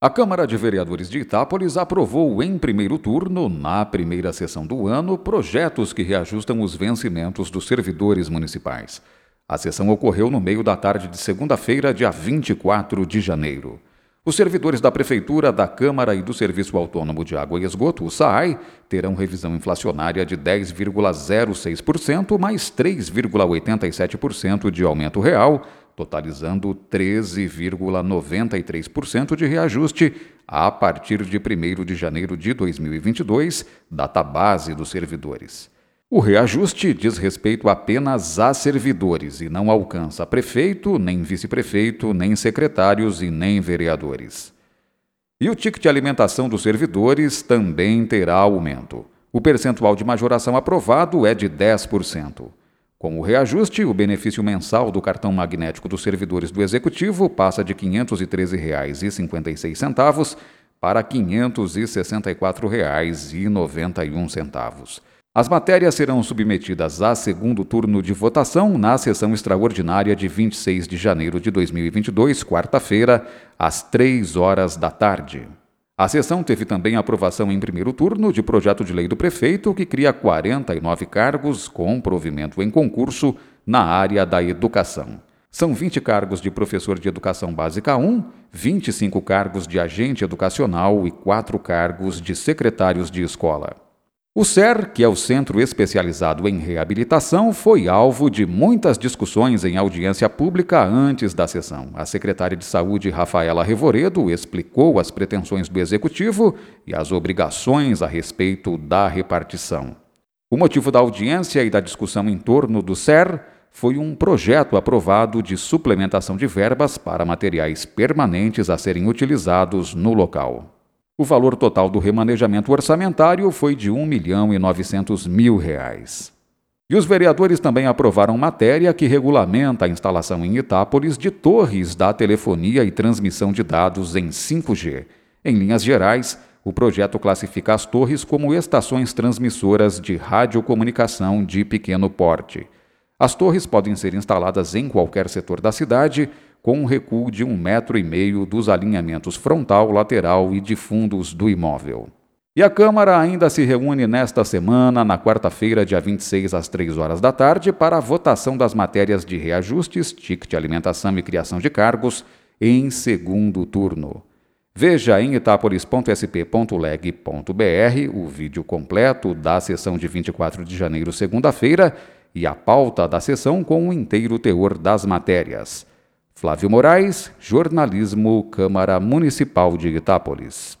A Câmara de Vereadores de Itápolis aprovou em primeiro turno, na primeira sessão do ano, projetos que reajustam os vencimentos dos servidores municipais. A sessão ocorreu no meio da tarde de segunda-feira, dia 24 de janeiro. Os servidores da Prefeitura, da Câmara e do Serviço Autônomo de Água e Esgoto, o SAAI, terão revisão inflacionária de 10,06% mais 3,87% de aumento real totalizando 13,93% de reajuste a partir de 1 de janeiro de 2022, data base dos servidores. O reajuste diz respeito apenas a servidores e não alcança prefeito, nem vice-prefeito, nem secretários e nem vereadores. E o ticket de alimentação dos servidores também terá aumento. O percentual de majoração aprovado é de 10%. Com o reajuste, o benefício mensal do cartão magnético dos servidores do Executivo passa de R$ 513,56 para R$ 564,91. As matérias serão submetidas a segundo turno de votação na sessão extraordinária de 26 de janeiro de 2022, quarta-feira, às 3 horas da tarde. A sessão teve também aprovação em primeiro turno de projeto de lei do prefeito que cria 49 cargos com provimento em concurso na área da educação. São 20 cargos de professor de educação básica 1, 25 cargos de agente educacional e 4 cargos de secretários de escola. O CER, que é o Centro Especializado em Reabilitação, foi alvo de muitas discussões em audiência pública antes da sessão. A secretária de Saúde, Rafaela Revoredo, explicou as pretensões do Executivo e as obrigações a respeito da repartição. O motivo da audiência e da discussão em torno do CER foi um projeto aprovado de suplementação de verbas para materiais permanentes a serem utilizados no local. O valor total do remanejamento orçamentário foi de 1 milhão e 900 mil reais. E os vereadores também aprovaram matéria que regulamenta a instalação em Itápolis de torres da telefonia e transmissão de dados em 5G. Em linhas gerais, o projeto classifica as torres como estações transmissoras de radiocomunicação de pequeno porte. As torres podem ser instaladas em qualquer setor da cidade com um recuo de um metro e meio dos alinhamentos frontal, lateral e de fundos do imóvel. E a Câmara ainda se reúne nesta semana, na quarta-feira, dia 26, às 3 horas da tarde, para a votação das matérias de reajustes, ticket alimentação e criação de cargos, em segundo turno. Veja em itapolis.sp.leg.br o vídeo completo da sessão de 24 de janeiro, segunda-feira, e a pauta da sessão com o inteiro teor das matérias. Flávio Moraes, Jornalismo, Câmara Municipal de Itápolis.